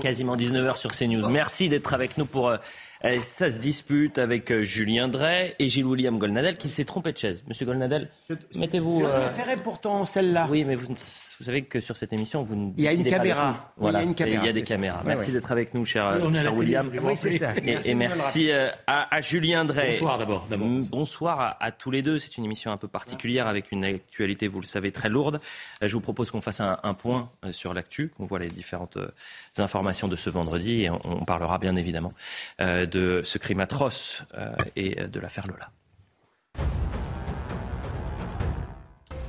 Quasiment 19h sur CNews. Merci d'être avec nous pour euh, ça se dispute avec euh, Julien Drey et Gilles-William Golnadel qui s'est trompé de chaise. Monsieur Golnadel, mettez-vous. Je euh, préférais pourtant celle-là. Oui, mais vous, vous, savez que sur cette émission, vous ne Il y a une caméra. Voilà. Il y a une caméra. Il y a des caméras. Merci d'être avec nous, cher, cher William. Oui, c'est ça. Et merci, et merci à, à, Julien Drey. Bonsoir d'abord. Bonsoir à, à, tous les deux. C'est une émission un peu particulière avec une actualité, vous le savez, très lourde. Je vous propose qu'on fasse un, un, point sur l'actu, qu'on voit les différentes informations de ce vendredi et on, on parlera bien évidemment euh, de ce crime atroce euh, et de l'affaire Lola.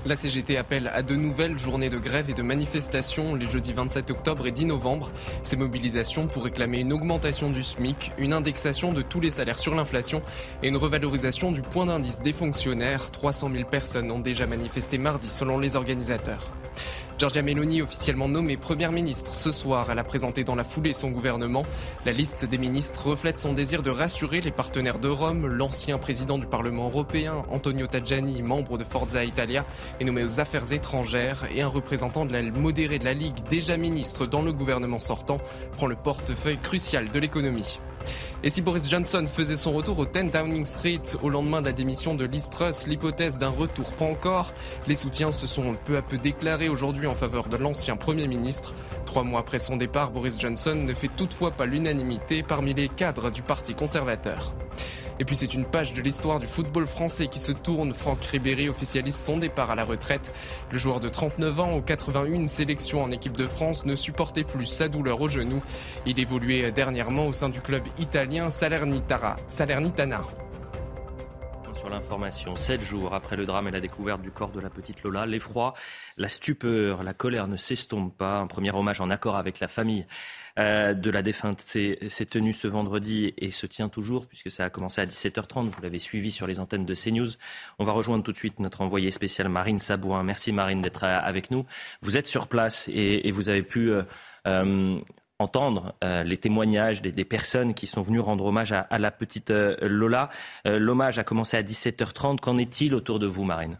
La CGT appelle à de nouvelles journées de grève et de manifestations les jeudis 27 octobre et 10 novembre. Ces mobilisations pour réclamer une augmentation du SMIC, une indexation de tous les salaires sur l'inflation et une revalorisation du point d'indice des fonctionnaires. 300 000 personnes ont déjà manifesté mardi selon les organisateurs. Giorgia Meloni, officiellement nommée Première ministre ce soir, elle a présenté dans la foulée son gouvernement. La liste des ministres reflète son désir de rassurer les partenaires de Rome. L'ancien président du Parlement européen, Antonio Tajani, membre de Forza Italia, est nommé aux affaires étrangères et un représentant de la modérée de la Ligue, déjà ministre dans le gouvernement sortant, prend le portefeuille crucial de l'économie. Et si Boris Johnson faisait son retour au 10 Downing Street au lendemain de la démission de Liz Truss, l'hypothèse d'un retour pas encore. Les soutiens se sont peu à peu déclarés aujourd'hui en faveur de l'ancien Premier ministre. Trois mois après son départ, Boris Johnson ne fait toutefois pas l'unanimité parmi les cadres du Parti conservateur. Et puis c'est une page de l'histoire du football français qui se tourne. Franck Ribéry officialise son départ à la retraite. Le joueur de 39 ans aux 81 sélections en équipe de France ne supportait plus sa douleur au genou. Il évoluait dernièrement au sein du club italien Salernitana. Salernitana sur l'information. Sept jours après le drame et la découverte du corps de la petite Lola, l'effroi, la stupeur, la colère ne s'estompent pas. Un premier hommage en accord avec la famille euh, de la défunte s'est tenu ce vendredi et se tient toujours puisque ça a commencé à 17h30. Vous l'avez suivi sur les antennes de CNews. On va rejoindre tout de suite notre envoyée spéciale Marine Sabouin. Merci Marine d'être avec nous. Vous êtes sur place et, vous avez pu euh, euh, entendre euh, les témoignages des, personnes qui sont venues rendre hommage à, la petite euh, Lola. Euh, L'hommage a commencé à 17h30. Qu'en est-il autour de vous, Marine?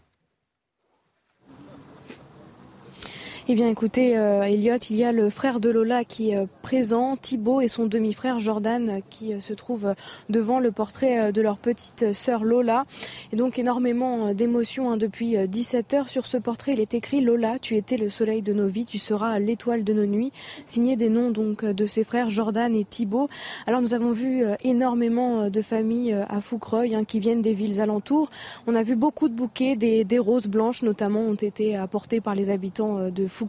Eh bien, écoutez, euh, Elliot, il y a le frère de Lola qui est euh, présent, Thibaut, et son demi-frère Jordan euh, qui se trouve devant le portrait de leur petite sœur Lola. Et donc, énormément d'émotions hein, depuis 17 heures. Sur ce portrait, il est écrit Lola, tu étais le soleil de nos vies, tu seras l'étoile de nos nuits. Signé des noms donc de ses frères Jordan et Thibaut. Alors, nous avons vu énormément de familles à Foucreuil hein, qui viennent des villes alentours. On a vu beaucoup de bouquets, des, des roses blanches notamment ont été apportées par les habitants de Foucreuil.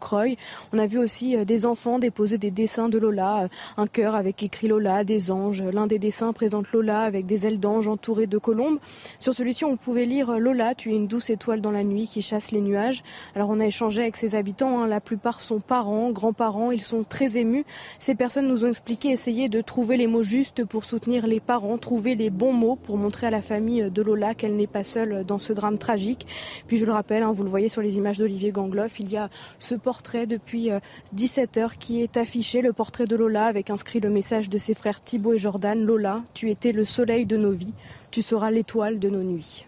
On a vu aussi des enfants déposer des dessins de Lola, un cœur avec écrit Lola, des anges. L'un des dessins présente Lola avec des ailes d'ange entourées de colombes. Sur celui-ci, on pouvait lire Lola, tu es une douce étoile dans la nuit qui chasse les nuages. Alors on a échangé avec ces habitants, hein. la plupart sont parents, grands-parents, ils sont très émus. Ces personnes nous ont expliqué, essayer de trouver les mots justes pour soutenir les parents, trouver les bons mots pour montrer à la famille de Lola qu'elle n'est pas seule dans ce drame tragique. Puis je le rappelle, hein, vous le voyez sur les images d'Olivier Gangloff, il y a ce portrait depuis 17 heures qui est affiché, le portrait de Lola avec inscrit le message de ses frères Thibaut et Jordan. Lola, tu étais le soleil de nos vies, tu seras l'étoile de nos nuits.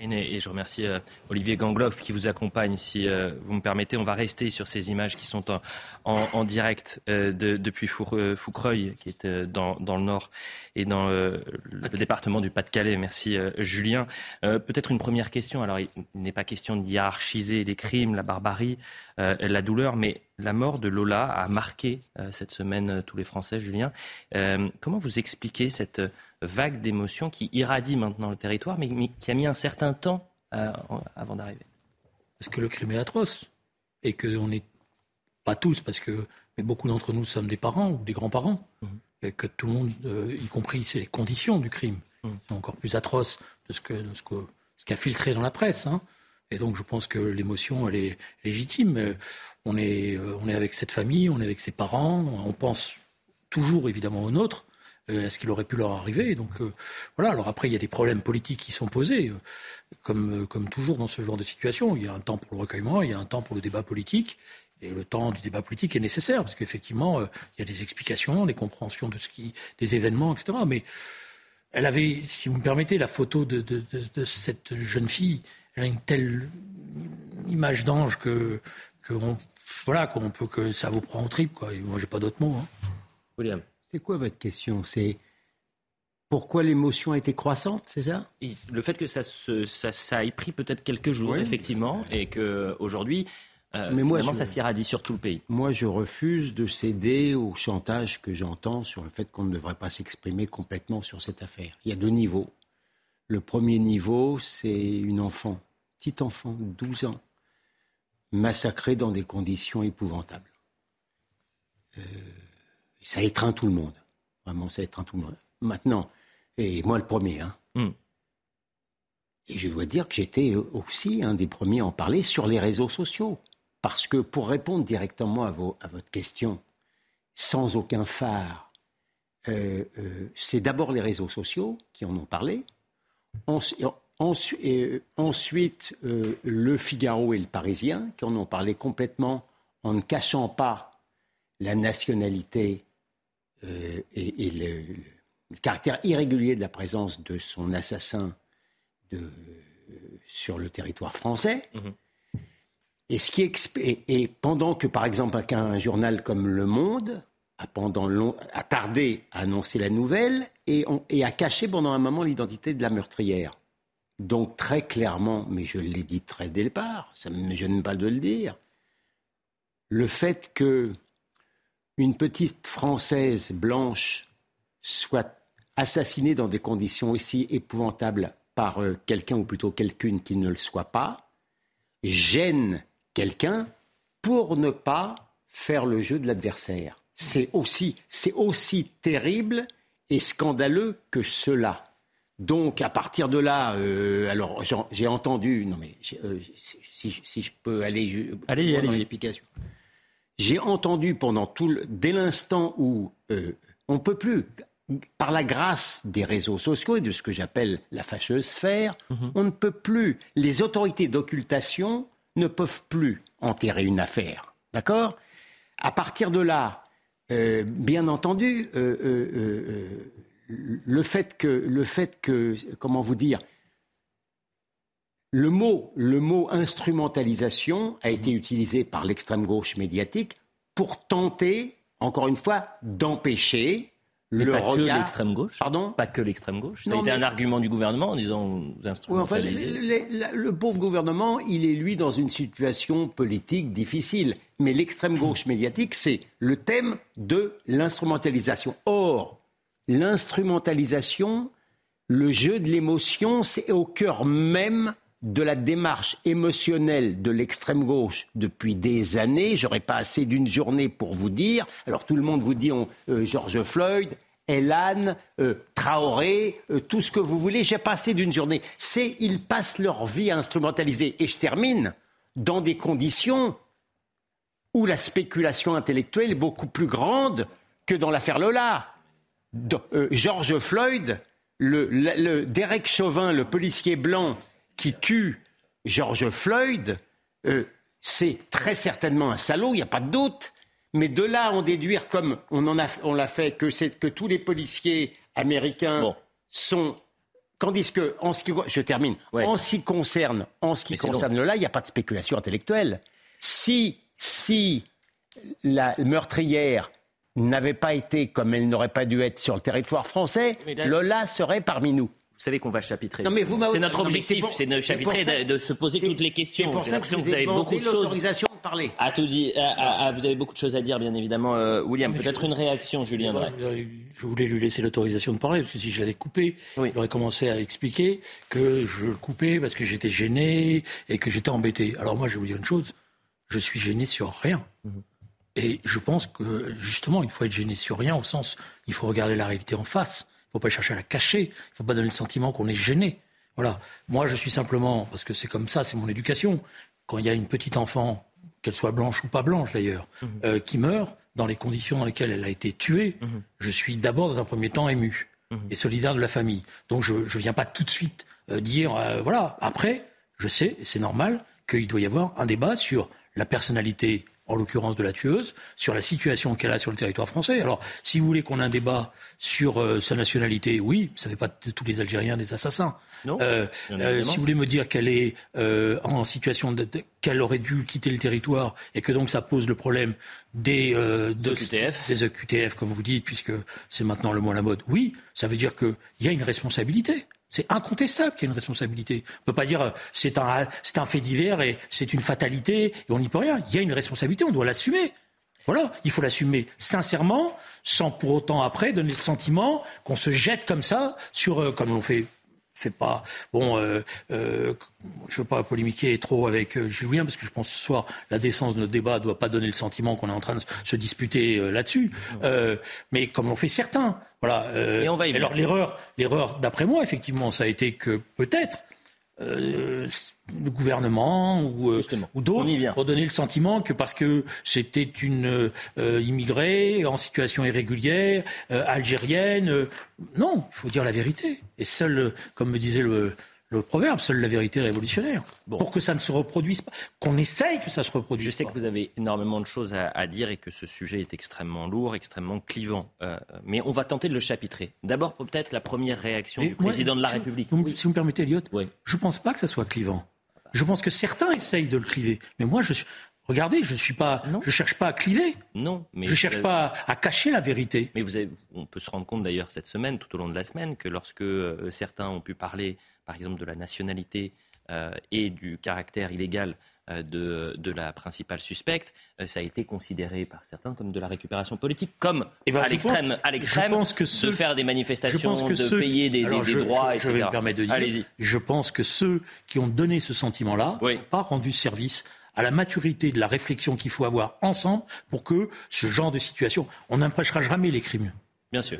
Et je remercie euh, Olivier Gangloff qui vous accompagne. Si euh, vous me permettez, on va rester sur ces images qui sont en, en, en direct euh, de, depuis Foucreuil, qui est dans, dans, le nord et dans le département du Pas-de-Calais. Merci Julien. Peut-être une première question. Alors, il n'est pas question de hiérarchiser les crimes, la barbarie, la douleur, mais la mort de Lola a marqué cette semaine tous les Français, Julien. comment vous expliquez cette vague d'émotions qui irradie maintenant le territoire, mais, mais, qui a mis un certain temps euh, avant d'arriver. Parce que le crime est atroce et qu'on n'est pas tous, parce que mais beaucoup d'entre nous sommes des parents ou des grands-parents, mmh. et que tout le monde, euh, y compris, c'est les conditions du crime, mmh. sont encore plus atroces de ce que, de ce que ce qu'a filtré dans la presse. Hein. Et donc je pense que l'émotion, elle est légitime. On est, euh, on est avec cette famille, on est avec ses parents, on pense toujours évidemment aux nôtres, euh, est-ce qu'il aurait pu leur arriver Donc euh, voilà. Alors après, il y a des problèmes politiques qui sont posés, euh, comme, comme toujours dans ce genre de situation. Il y a un temps pour le recueillement, il y a un temps pour le débat politique. Et le temps du débat politique est nécessaire, parce qu'effectivement, il y a des explications, des compréhensions de ce qui, des événements, etc. Mais elle avait, si vous me permettez, la photo de, de, cette jeune fille, elle a une telle image d'ange que, que voilà, qu'on peut que ça vous prend en trip, quoi. Et moi, j'ai pas d'autres mots. Hein. William. C'est quoi votre question? C'est pourquoi l'émotion a été croissante, c'est ça? Le fait que ça, se, ça, ça ait pris peut-être quelques jours, effectivement, et qu'aujourd'hui, euh, Mais moi, ça s'irradie sur tout le pays. Moi, je refuse de céder au chantage que j'entends sur le fait qu'on ne devrait pas s'exprimer complètement sur cette affaire. Il y a deux niveaux. Le premier niveau, c'est une enfant, petite enfant, 12 ans, massacrée dans des conditions épouvantables. Euh, ça étreint tout le monde. Vraiment, ça étreint tout le monde. Maintenant, et moi le premier, hein. Hmm. Et je dois dire que j'étais aussi un des premiers à en parler sur les réseaux sociaux. Parce que pour répondre directement à, votre question, sans aucun phare, euh, euh, c'est d'abord les réseaux sociaux qui en ont parlé. ensuite, euh, le Figaro et le Parisien qui en ont parlé complètement en ne cachant pas la nationalité et, le, caractère irrégulier de la présence de son assassin sur le territoire français. Mmh. Et, ce qui et, pendant que, par exemple, un, journal comme Le Monde a, pendant a tardé à annoncer la nouvelle et, et a caché pendant un moment l'identité de la meurtrière. Donc très clairement, mais je l'ai dit très dès le départ, ça ne me gêne pas de le dire, le fait que une petite Française blanche soit assassinée dans des conditions aussi épouvantables par euh, quelqu'un ou plutôt quelqu'une qui ne le soit pas, gêne quelqu'un pour ne pas faire le jeu de l'adversaire. C'est aussi, c'est aussi terrible et scandaleux que cela. Donc, à partir de là, euh, alors j'ai entendu, non mais euh, si, je peux aller, allez, allez, l'explication. J'ai entendu pendant tout, le, dès l'instant où euh, on peut plus, par la grâce des réseaux sociaux et de ce que j'appelle la fâcheuse sphère, mhm. on ne peut plus. Les autorités d'occultation ne peuvent plus enterrer une affaire. D'accord? À partir de là, euh, bien entendu, euh, le, fait que, le fait que, comment vous dire, le mot, le mot instrumentalisation a été utilisé par l'extrême gauche médiatique pour tenter, encore une fois, d'empêcher le pas regard. que l'extrême gauche. Pardon? Pas que l'extrême gauche. Ça a été un argument du gouvernement en disant le, pauvre gouvernement, il est lui dans une situation politique difficile. Mais l'extrême gauche médiatique, c'est le thème de l'instrumentalisation. Or, l'instrumentalisation, le jeu de l'émotion, c'est au cœur même de la démarche émotionnelle de l'extrême gauche depuis des années. J'aurais pas assez d'une journée pour vous dire. Alors tout le monde vous dit euh, George Floyd, Elan, euh, Traoré, euh, tout ce que vous voulez. J'ai pas assez d'une journée. C'est ils passent leur vie à instrumentaliser. Et je termine dans des conditions où la spéculation intellectuelle est beaucoup plus grande que dans l'affaire Lola. George Floyd, Derek Chauvin, le policier blanc qui tue George Floyd, euh, c'est très certainement un salaud, il n'y a pas de doute. Mais de là en déduire, comme on en a, on l'a fait, que, c'est, que tous les policiers américains sont Tandis que, en ce qui, je termine, en ce qui concerne, en ce qui concerne là, il n'y a pas de spéculation intellectuelle. Si, si la meurtrière n'avait pas été comme elle n'aurait pas dû être sur le territoire français, Lola serait parmi nous. Vous savez qu'on va chapitrer. c'est notre objectif, c'est de chapitrer, de, se poser toutes les questions. J'ai l'impression que vous avez beaucoup de choses. de parler. À tout dit, vous avez beaucoup de choses à dire, bien évidemment, euh, William. Peut-être une réaction, Julien. Je voulais lui laisser l'autorisation de parler, parce que si je l'avais coupé, il aurait commencé à expliquer que je le coupais parce que j'étais gêné et que j'étais embêté. Alors moi, je vais vous dire une chose, je suis gêné sur rien. Mhm. Et je pense que, justement, il faut être gêné sur rien, au sens, il faut regarder la réalité en face. Il ne faut pas chercher à la cacher. Il ne faut pas donner le sentiment qu'on est gêné. Voilà. Moi, je suis simplement, parce que c'est comme ça, c'est mon éducation. Quand il y a une petite enfant, qu'elle soit blanche ou pas blanche d'ailleurs, mhm. euh, qui meurt dans les conditions dans lesquelles elle a été tuée, mhm. je suis d'abord dans un premier temps ému mhm. et solidaire de la famille. Donc je ne viens pas tout de suite euh, dire, euh, voilà. Après, je sais, c'est normal qu'il doit y avoir un débat sur la personnalité en l'occurrence de la tueuse, sur la situation qu'elle a sur le territoire français. Alors, si vous voulez qu'on ait un débat sur euh, sa nationalité, oui, ça ne fait pas de tous les Algériens des assassins. Non. Euh, euh, si vous voulez me dire qu'elle est euh, en situation de, de- qu'elle aurait dû quitter le territoire et que donc ça pose le problème des euh, de- EQTF. des EQTF, comme vous dites, puisque c'est maintenant le mot à la mode. Oui, ça veut dire qu'il y a une responsabilité. C'est incontestable qu'il y a une responsabilité. On ne peut pas dire euh, c'est un, un fait divers et c'est une fatalité et on n'y peut rien. Il y a une responsabilité, on doit l'assumer. Voilà, il faut l'assumer sincèrement, sans pour autant après donner le sentiment qu'on se jette comme ça sur, euh, comme l'on fait fait pas. Bon, euh, euh, je veux pas polémiquer trop avec euh, Julien parce que je pense que ce soir la décence de notre débat doit pas donner le sentiment qu'on est en train de se disputer euh, là-dessus. Euh, mais comme l'ont fait certains, voilà. euh, Et on va y alors l'erreur, l'erreur d'après moi effectivement, ça a été que peut-être. Euh, le gouvernement ou, euh, ou d'autres pour donner le sentiment que parce que c'était une euh, immigrée en situation irrégulière, euh, algérienne, euh, non, il faut dire la vérité. Et seul, comme me disait le, le proverbe, seule la vérité révolutionnaire. Bon. Pour que ça ne se reproduise pas, qu'on essaye que ça se reproduise Je sais pas. que vous avez énormément de choses à, à dire et que ce sujet est extrêmement lourd, extrêmement clivant. Euh, mais on va tenter de le chapitrer. D'abord, peut-être la première réaction du président de la si- République. vous Si vous me permettez, Elliot, Oui. je ne pense pas que ça soit clivant. Je pense que certains essayent de le cliver. Mais moi, je suis... regardez, je suis pas, Non. je cherche pas à cliver. Non, mais je cherche avez- pas à, à cacher la vérité. Mais vous avez, on peut se rendre compte d'ailleurs cette semaine, tout au long de la semaine, que lorsque euh, certains ont pu parler, par exemple, de la nationalité euh, et du caractère illégal euh, de, de la principale suspecte, ça a été considéré par certains comme de la récupération politique, comme Eh ben, à l'extrême, à l'extrême, je pense que de ceux- faire des Je manifestations, pense que de ceux payer des, Alors, des- je, des droits, je- etc. je vais me permettre de dire. Allez-y. Je pense que ceux qui ont donné ce sentiment-là Oui. n'ont pas rendu service à la maturité de la réflexion qu'il faut avoir ensemble pour que ce genre de situation, on n'empêchera jamais les crimes. Bien sûr.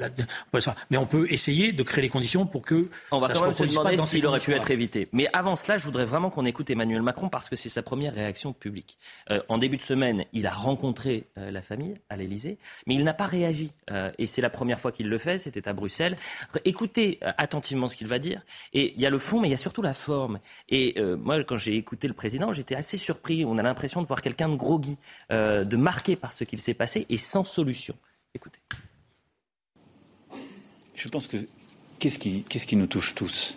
Mais on peut essayer de créer les conditions pour que On va ça quand se même se pas demander s'il aurait pu être évité. Mais avant cela, je voudrais vraiment qu'on écoute Emmanuel Macron parce que c'est sa première réaction publique. Euh, en début de semaine, il a rencontré euh, la famille à l'Élysée, mais il n'a pas réagi. Euh, et c'est la première fois qu'il le fait, c'était à Bruxelles. Écoutez attentivement ce qu'il va dire. Et il y a le fond, mais il y a surtout la forme. Et moi, quand j'ai écouté le président, j'étais assez surpris. On a l'impression de voir quelqu'un de groggy, de marqué par ce qu'il s'est passé et sans solution. Écoutez. Je pense que qu'est-ce qui, nous touche tous?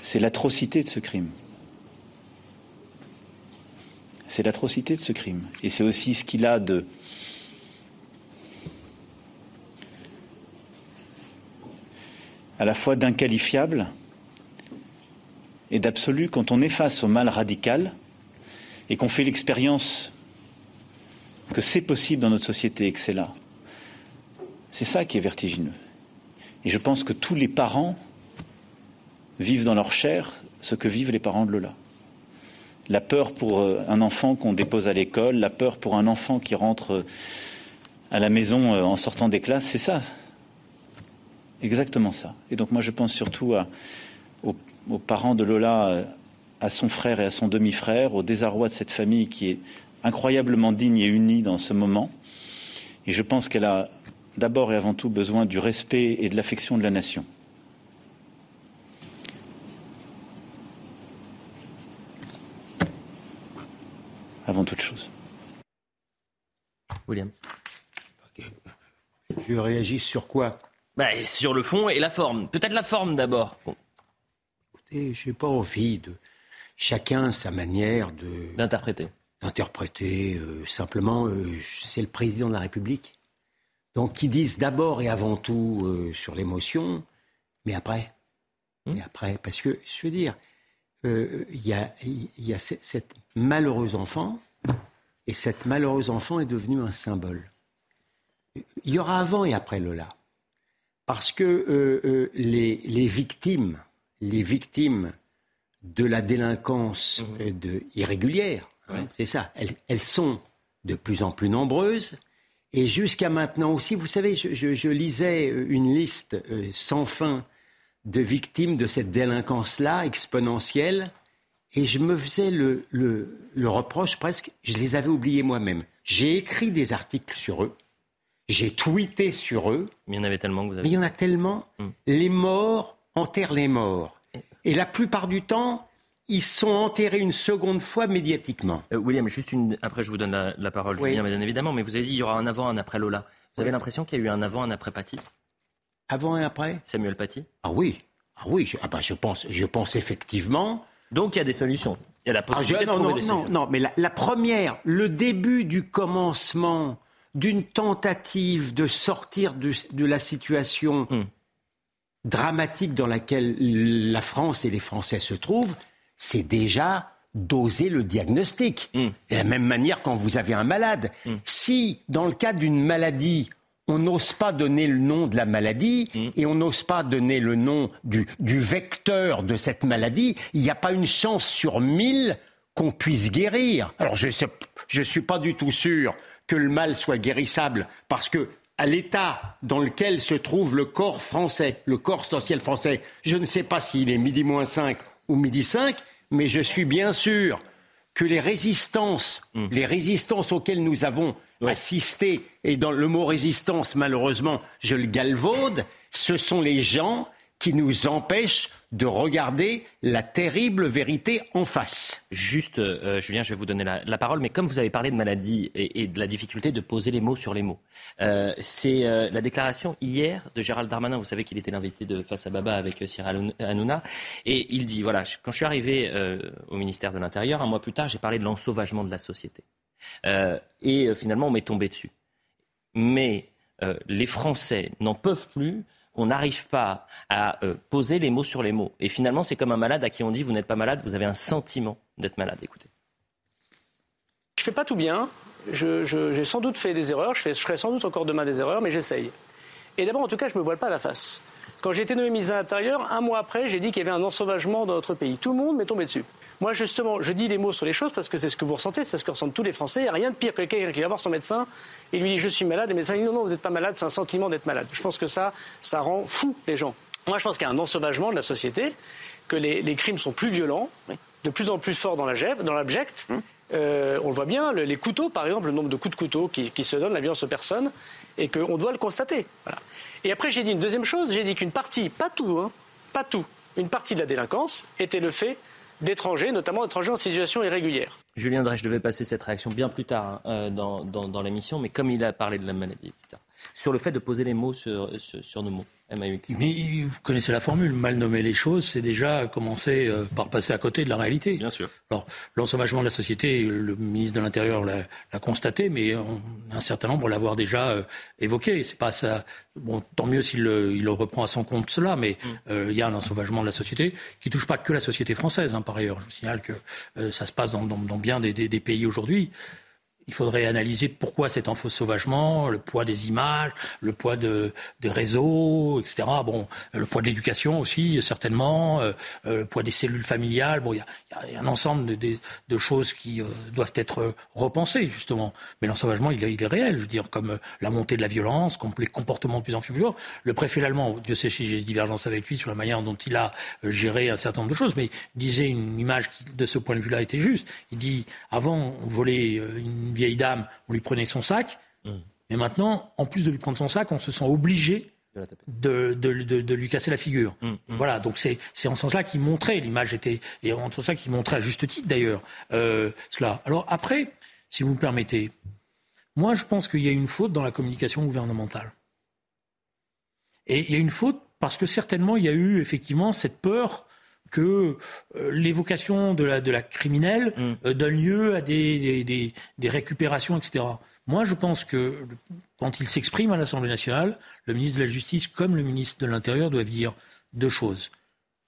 C'est l'atrocité de ce crime. C'est l'atrocité de ce crime. Et c'est aussi ce qu'il a de à la fois d'inqualifiable et d'absolu quand on est face au mal radical et qu'on fait l'expérience que c'est possible dans notre société et que c'est là. C'est ça qui est vertigineux. Et je pense que tous les parents vivent dans leur chair ce que vivent les parents de Lola. La peur pour euh, un enfant qu'on dépose à l'école, la peur pour un enfant qui rentre euh, à la maison euh, en sortant des classes, c'est ça. Exactement ça. Et donc moi je pense surtout aux, aux parents de Lola, à son frère et à son demi-frère, au désarroi de cette famille qui est incroyablement digne et unie dans ce moment. Et je pense qu'elle a d'abord et avant tout besoin du respect et de l'affection de la nation. Avant toute chose. William. Je réagis sur quoi? Bah, sur le fond et la forme. Peut-être la forme d'abord. Bon, Et j'ai pas envie de. Chacun sa manière de d'interpréter. d'interpréter. euh, simplement, euh, c'est le président de la République. Donc, qui disent d'abord et avant tout euh, sur l'émotion, mais après. Mais après, parce que, je veux dire, euh, il y a, y cette malheureuse enfant, et cette malheureuse enfant est devenue un symbole. Il y aura avant et après Lola. Parce que euh, les, les victimes, les victimes de la délinquance de, irrégulière, hein, c'est ça, elles, elles sont de plus en plus nombreuses. Et jusqu'à maintenant aussi, vous savez, je, je- je lisais euh, une liste euh, sans fin de victimes de cette délinquance-là, exponentielle, et je me faisais le, le- le reproche presque, je les avais oubliés moi-même. J'ai écrit des articles sur eux, j'ai tweeté sur eux, Mais il y en avait tellement que vous mais avez. il y en a tellement. Mm. Les morts enterrent les morts. Et la plupart du temps, ils sont enterrés une seconde fois médiatiquement. Euh, William, juste une. Après, je vous donne la, parole, Julien, bien évidemment. Mais vous avez dit il y aura un avant, un après Lola. Vous avez l'impression qu'il y a eu un avant, un après Paty? Avant et après? Samuel Paty? Ah oui. Ah oui, je, ah bah, je, pense, je pense effectivement. Donc il y a des solutions. Il y a la possibilité ah, de trouver non, des solutions. Non, non, mais la, première, le début du commencement d'une tentative de sortir de, la situation hmm. dramatique dans laquelle la France et les Français se trouvent, c'est déjà doser le diagnostic. Mm. De la même manière quand vous avez un malade. Mm. Si, dans le cas d'une maladie, on n'ose pas donner le nom de la maladie mm. et on n'ose pas donner le nom du, vecteur de cette maladie, il n'y a pas une chance sur mille qu'on puisse guérir. Alors je ne suis pas du tout sûr que le mal soit guérissable parce que à l'état dans lequel se trouve le corps français, le corps social français, je ne sais pas s'il est midi moins 5 ou midi 5, mais je suis bien sûr que les résistances, hmm. les résistances auxquelles nous avons assisté, et dans le mot résistance, malheureusement, je le galvaude, ce sont les gens qui nous empêchent de regarder la terrible vérité en face. Juste, euh, Julien, je vais vous donner la, parole, mais comme vous avez parlé de maladie et, de la difficulté de poser les mots sur les mots, euh, c'est euh, la déclaration hier de Gérald Darmanin. Vous savez qu'il était l'invité de Face à Baba avec Cyril Hanouna, et il dit voilà, quand je suis arrivé au ministère de l'Intérieur, un mois plus tard, j'ai parlé de l'ensauvagement de la société, et finalement, on m'est tombé dessus. Mais les Français n'en peuvent plus on n'arrive pas à euh, poser les mots sur les mots. Et finalement, c'est comme un malade à qui on dit vous n'êtes pas malade, vous avez un sentiment d'être malade. Écoutez. Je fais pas tout bien. J'ai sans doute fait des erreurs. Je, ferai sans doute encore demain des erreurs, mais j'essaye. Et d'abord, en tout cas, je ne me voile pas la face. Quand j'ai été nommé ministre de l'Intérieur, un mois après, j'ai dit qu'il y avait un ensauvagement dans notre pays. Tout le monde m'est tombé dessus. Moi, justement, je dis les mots sur les choses parce que c'est ce que vous ressentez, c'est ce que ressentent tous les Français. Il n'y a rien de pire que quelqu'un qui va voir son médecin et lui dit Je suis malade. Et le médecin dit Non, non, vous n'êtes pas malade, c'est un sentiment d'être malade. Je pense que ça, ça rend fou les gens. Moi, je pense qu'il y a un ensauvagement de la société, que les, crimes sont plus violents, de plus en plus forts dans l'abject. Hum. Euh, on le voit bien, les couteaux, par exemple, le nombre de coups de couteau qui, se donnent, la violence aux personnes, et qu'on doit le constater. Et après, j'ai dit une deuxième chose j'ai dit qu'une partie, pas tout, hein, pas tout, une partie de la délinquance était le fait d'étrangers, notamment d'étrangers en situation irrégulière. Julien Drey, je devais passer cette réaction bien plus tard hein, euh, dans, l'émission, mais comme il a parlé de la maladie, etc., sur le fait de poser les mots sur nos mots. Mais vous connaissez la formule, mal nommer les choses, c'est déjà commencer euh, par passer à côté de la réalité. Bien sûr. Alors, l'ensauvagement de la société, le ministre de l'Intérieur l'a constaté, mais un certain nombre l'avoir déjà euh, évoqué. C'est pas ça. Bon, tant mieux s'il le, reprend à son compte cela, mais mm. euh, il y a un ensauvagement de la société qui touche pas que la société française. Hein, par ailleurs, je vous signale que ça se passe dans, bien des, des pays aujourd'hui. Il faudrait analyser pourquoi cet sauvagement, le poids des images, le poids de, des réseaux, etc. Bon, le poids de l'éducation aussi, certainement, euh, euh, le poids des cellules familiales. Bon, il y a, un ensemble de, de, choses qui euh, doivent être repensées, justement. Mais l'ensauvagement, il, il, est réel, je veux dire, comme la montée de la violence, comme les comportements de plus en plus violents. Le préfet allemand, Dieu sait si j'ai divergence avec lui sur la manière dont il a géré un certain nombre de choses, mais disait une image qui, de ce point de vue-là, était juste. Il dit, avant, on volait une vieille dame, on lui prenait son sac. Mmh. Mais maintenant, en plus de lui prendre son sac, on se sent obligé de, de, lui casser la figure. Mmh, mmh. Voilà, donc c'est en ce sens-là qu'il montrait, l'image était, et en ce sens-là qu'il montrait à juste titre d'ailleurs, euh, cela. Alors après, si vous me permettez, moi je pense qu'il y a une faute dans la communication gouvernementale. Et il y a une faute parce que certainement il y a eu effectivement cette peur que euh, l'évocation de la, de la criminelle mm. euh, donne lieu à des, des, des, récupérations, etc. Moi, je pense que quand il s'exprime à l'Assemblée nationale, le ministre de la Justice comme le ministre de l'Intérieur doivent dire deux choses.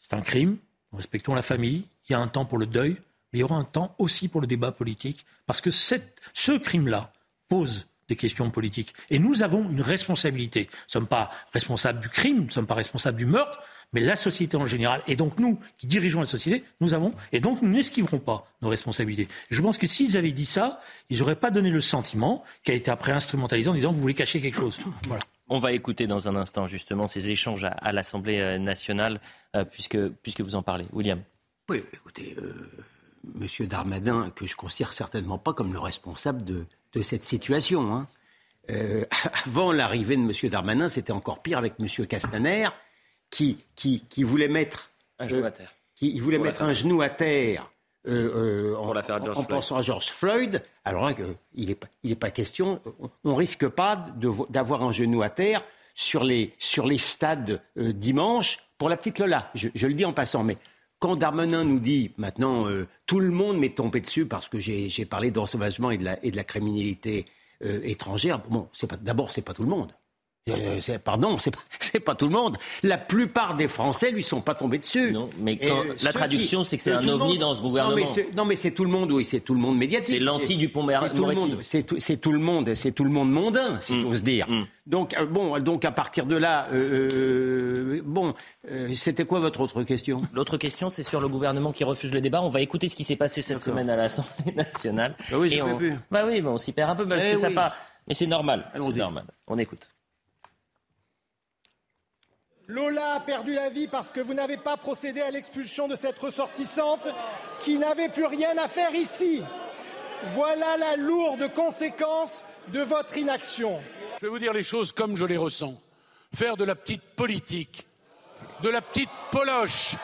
C'est un crime, respectons la famille, il y a un temps pour le deuil, mais il y aura un temps aussi pour le débat politique, parce que cette, ce crime-là pose des questions politiques. Et nous avons une responsabilité. Nous ne sommes pas responsables du crime, nous ne sommes pas responsables du meurtre, mais la société en général, et donc nous qui dirigeons la société, nous avons, et donc nous n'esquiverons pas nos responsabilités. Je pense que s'ils avaient dit ça, ils n'auraient pas donné le sentiment qui a été après instrumentalisé en disant vous voulez cacher quelque chose. Voilà. On va écouter dans un instant justement ces échanges à, l'Assemblée euh, nationale, euh, puisque, puisque vous en parlez. William. Oui, écoutez, euh, Monsieur Darmadin, que je considère certainement pas comme le responsable de, de cette situation. Hein. avant l'arrivée de Monsieur Darmanin, c'était encore pire avec Monsieur Castaner qui, qui, qui voulait mettre. Un genou à terre. qu'il voulait mettre un genou à terre euh, en, en pensant à George Floyd, alors là, il n'est pas, pas, question, on ne risque pas d'avoir un genou à terre sur les, sur les stades dimanche pour la petite Lola. Je, je, le dis en passant, mais quand Darmanin nous dit maintenant tout le monde m'est tombé dessus parce que j'ai parlé d'ensauvagement et, de la, et de la criminalité étrangère, bon, d'abord, c'est pas tout le monde. Euh, pardon, c'est pas, pas tout le monde. La plupart des Français lui sont pas tombés dessus. Non, mais euh, la traduction, c'est que c'est un ovni dans ce gouvernement. Non, mais c'est tout le monde, oui, c'est tout le monde médiatique. C'est l'anti du pont C'est tout le monde, c'est tout, le monde, c'est tout le monde mondain, si mm. j'ose dire. Mm. Donc euh, bon, donc à partir de là, bon, c'était quoi votre autre question? L'autre question, c'est sur le gouvernement qui refuse le débat. On va écouter ce qui s'est passé cette semaine à l'Assemblée nationale. Bah oui, on... Bah oui, on s'y perd un peu parce eh que ça pas. Mais c'est normal. C'est normal. On écoute. Lola a perdu la vie parce que vous n'avez pas procédé à l'expulsion de cette ressortissante qui n'avait plus rien à faire ici. Voilà la lourde conséquence de votre inaction. Je vais vous dire les choses comme je les ressens. Faire de la petite politique, de la petite poloche,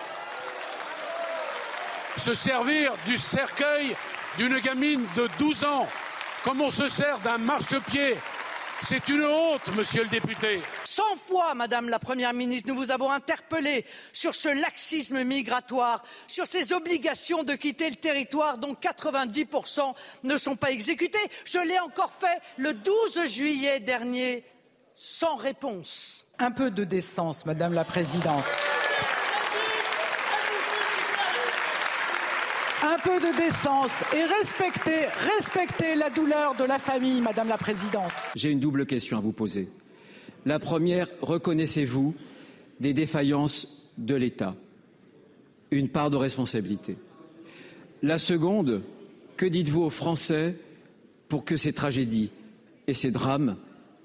se servir du cercueil d'une gamine de 12 ans, comme on se sert d'un marchepied c'est une honte, monsieur le député. Cent fois, madame la première ministre, nous vous avons interpellé sur ce laxisme migratoire, sur ces obligations de quitter le territoire dont 90% ne sont pas exécutées. Je l'ai encore fait le 12 juillet dernier, sans réponse. Un peu de décence, madame la présidente. Un peu de décence et respectez, respectez la douleur de la famille, Madame la Présidente. J'ai une double question à vous poser. La première, reconnaissez-vous des défaillances de l'État? Une part de responsabilité. La seconde, que dites-vous aux Français pour que ces tragédies et ces drames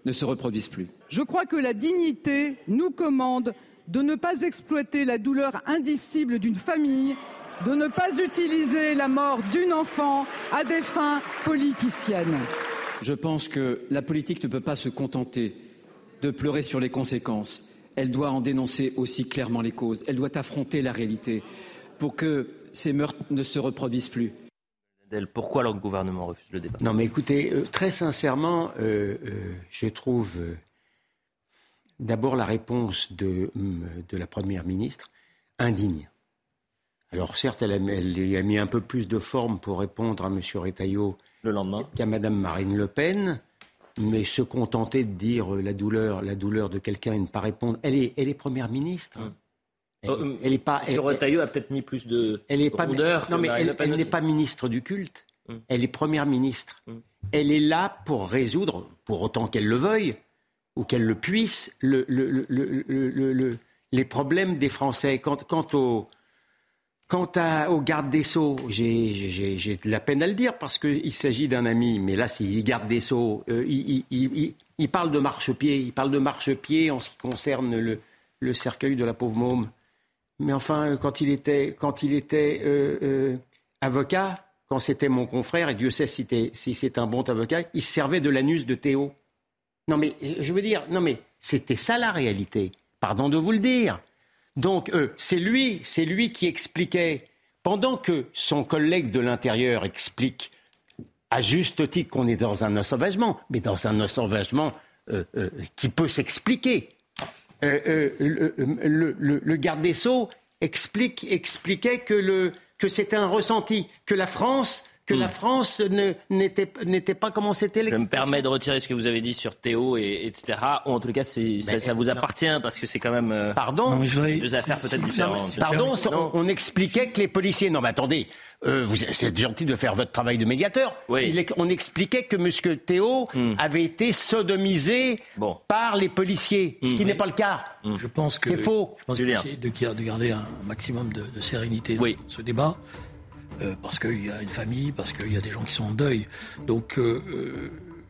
ne se reproduisent plus? Je crois que la dignité nous commande de ne pas exploiter la douleur indicible d'une famille de ne pas utiliser la mort d'une enfant à des fins politiciennes. Je pense que la politique ne peut pas se contenter de pleurer sur les conséquences. Elle doit en dénoncer aussi clairement les causes. Elle doit affronter la réalité pour que ces meurtres ne se reproduisent plus. Pourquoi le gouvernement refuse le débat? Non, mais écoutez, euh, très sincèrement, euh, euh, je trouve d'abord la réponse de, de la Première ministre indigne. Alors certes, elle, a, mis un peu plus de forme pour répondre à M. Retailleau le lendemain qu'à Mme Marine Le Pen, mais se contenter de dire euh, la douleur, la douleur de quelqu'un et ne pas répondre. Elle est, elle est première ministre. Hum. Elle, hum. pas. M. Retailleau a peut-être mis plus de elle est pas, Non, mais elle, n'est pas ministre du culte. Hum. Elle est première ministre. Elle est là pour résoudre, pour autant qu'elle le veuille ou qu'elle le puisse, le, les problèmes des Français. Quant, quant au Quant à, au garde des Sceaux, j'ai de la peine à le dire parce qu'il s'agit d'un ami, mais là, s'il garde des Sceaux, euh, il, parle de marchepied, il parle de marchepied en ce qui concerne le, cercueil de la pauvre môme. Mais enfin, quand il était, quand il était euh, euh, avocat, quand c'était mon confrère, et Dieu sait si, si c'est un bon avocat, il se servait de l'anus de Théo. Non mais, je veux dire, non mais, c'était ça la réalité. Pardon de vous le dire. Donc, euh, c'est lui, c'est lui qui expliquait, pendant que son collègue de l'intérieur explique à juste titre qu'on est dans un ensauvagement, mais dans un ensauvagement euh, euh, qui peut s'expliquer. le, garde des Sceaux explique, expliquait que, que c'était un ressenti, que la France que la hmm. France n'était pas comment c'était Je me permets de retirer ce que vous avez dit sur Théo, et, etc. Ou en tout cas, ça, vous appartient parce que c'est quand même euh, Pardon deux affaires peut-être différentes. Pardon, on, expliquait que les policiers. Non, mais attendez, euh, c'est gentil de faire votre travail de médiateur. Oui. on expliquait que M. Théo hmm. avait été sodomisé par les policiers, ce qui hmm. n'est pas le cas. Je pense que c'est faux. Je pense de, garder un maximum de, sérénité dans ce débat. Euh, parce qu'il y a une famille, parce qu'il y a des gens qui sont en deuil. Donc euh,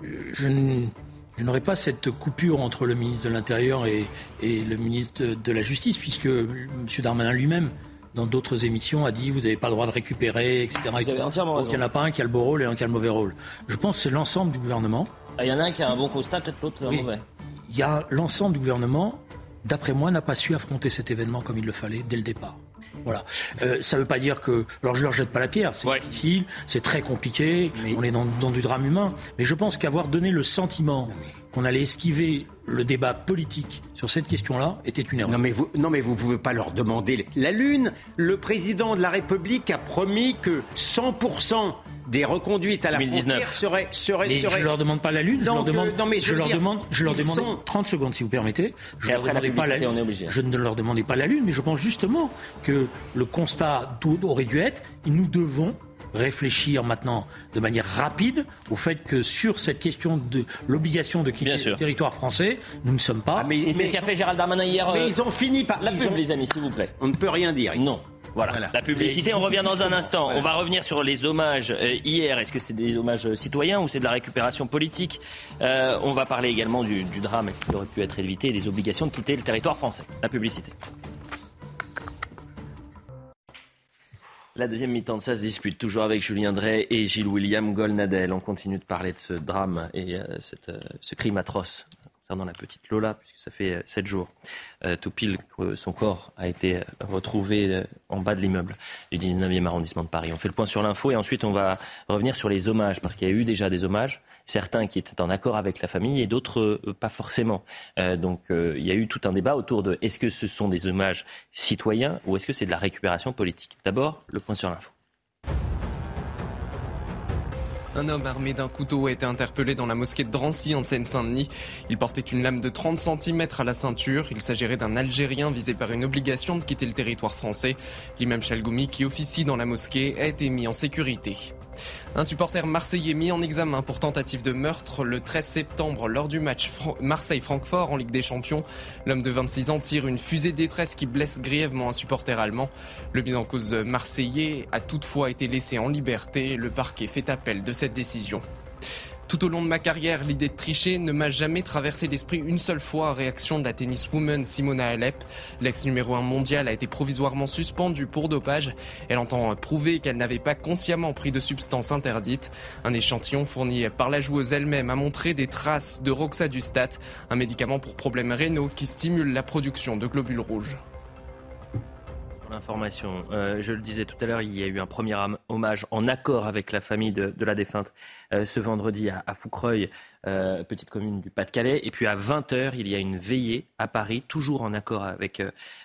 euh, je n'aurai pas cette coupure entre le ministre de l'Intérieur et, le ministre de, la Justice, puisque M. Darmanin lui-même, dans d'autres émissions, a dit vous n'avez pas le droit de récupérer, etc. Vous avez entièrement raison. il n'y en a pas un qui a le beau rôle et un qui a le mauvais rôle. Je pense que c'est l'ensemble du gouvernement. Ah, il y en a un qui a un bon constat, peut-être l'autre un mauvais. Il y a l'ensemble du gouvernement, d'après moi, n'a pas su affronter cet événement comme il le fallait dès le départ. Voilà. Euh, ça ne veut pas dire que. Alors je leur jette pas la pierre, c'est difficile, c'est très compliqué, on est dans, dans, du drame humain. Mais je pense qu'avoir donné le sentiment qu'on allait esquiver le débat politique sur cette question-là était une erreur. Non mais vous non mais vous pouvez pas leur demander la lune. Le président de la République a promis que 100% des reconduites à la 2019. frontière seraient seraient, mais seraient... Je leur demande pas la lune, je leur demande non, mais je, leur demande je leur demande 30 secondes si vous permettez. Je, leur demandais pas la, on est obligé. je ne leur demandais pas la lune mais je pense justement que le constat aurait dû être nous devons réfléchir maintenant de manière rapide au fait que sur cette question de l'obligation de quitter le territoire français, nous ne sommes pas. Ah, mais, c'est ce qu'a fait Gérald Darmanin hier. Mais euh, ils ont fini par. La pub, les amis, s'il vous plaît. On ne peut rien dire. Non. Voilà. la publicité. On revient dans un instant. On va revenir sur les hommages euh, hier. Est-ce que c'est des hommages euh, citoyens ou c'est de la récupération politique On va parler également du, du drame, est-ce qu'il aurait pu être évité, et des obligations de quitter le territoire français. La publicité. La deuxième mi-temps de ça se dispute toujours avec Julien Drey et Gilles William Golnadel. On continue de parler de ce drame et euh, euh, ce crime atroce concernant la petite Lola, puisque ça fait euh, sept jours euh, tout pile que son corps a été retrouvé euh, en bas de l'immeuble du 19e arrondissement de Paris. On fait le point sur l'info et ensuite on va revenir sur les hommages, parce qu'il y a eu déjà des hommages, certains qui étaient en accord avec la famille et d'autres pas forcément. donc il y a eu tout un débat autour de est-ce que ce sont des hommages citoyens ou est-ce que c'est de la récupération politique? D'abord, le point sur l'info. Un homme armé d'un couteau a été interpellé dans la mosquée de Drancy en Seine-Saint-Denis. Il portait une lame de 30 cm à la ceinture. Il s'agirait d'un Algérien visé par une obligation de quitter le territoire français. L'imam Chalgoumi, qui officie dans la mosquée, a été mis en sécurité. Un supporter marseillais mis en examen pour tentative de meurtre le 13 septembre lors du match Marseille-Francfort en Ligue des Champions. L'homme de 26 ans tire une fusée détresse qui blesse grièvement un supporter allemand. Le mis en cause marseillais a toutefois été laissé en liberté. Le parquet fait appel de cette décision. Tout au long de ma carrière, l'idée de tricher ne m'a jamais traversé l'esprit une seule fois, réaction de la tenniswoman Simona Alep. L'ex numéro 1 mondial a été provisoirement suspendue pour dopage. Elle entend prouver qu'elle n'avait pas consciemment pris de substances interdites. Un échantillon fourni par la joueuse elle-même a montré des traces de roxadustat, un médicament pour problèmes rénaux qui stimule la production de globules rouges l'information. Euh, je le disais tout à l'heure, il y a eu un premier hommage en accord avec la famille de, la défunte euh, ce vendredi à, Foucreuil, euh, petite commune du Pas-de-Calais. Et puis à 20h, il y a une veillée à Paris, toujours en accord avec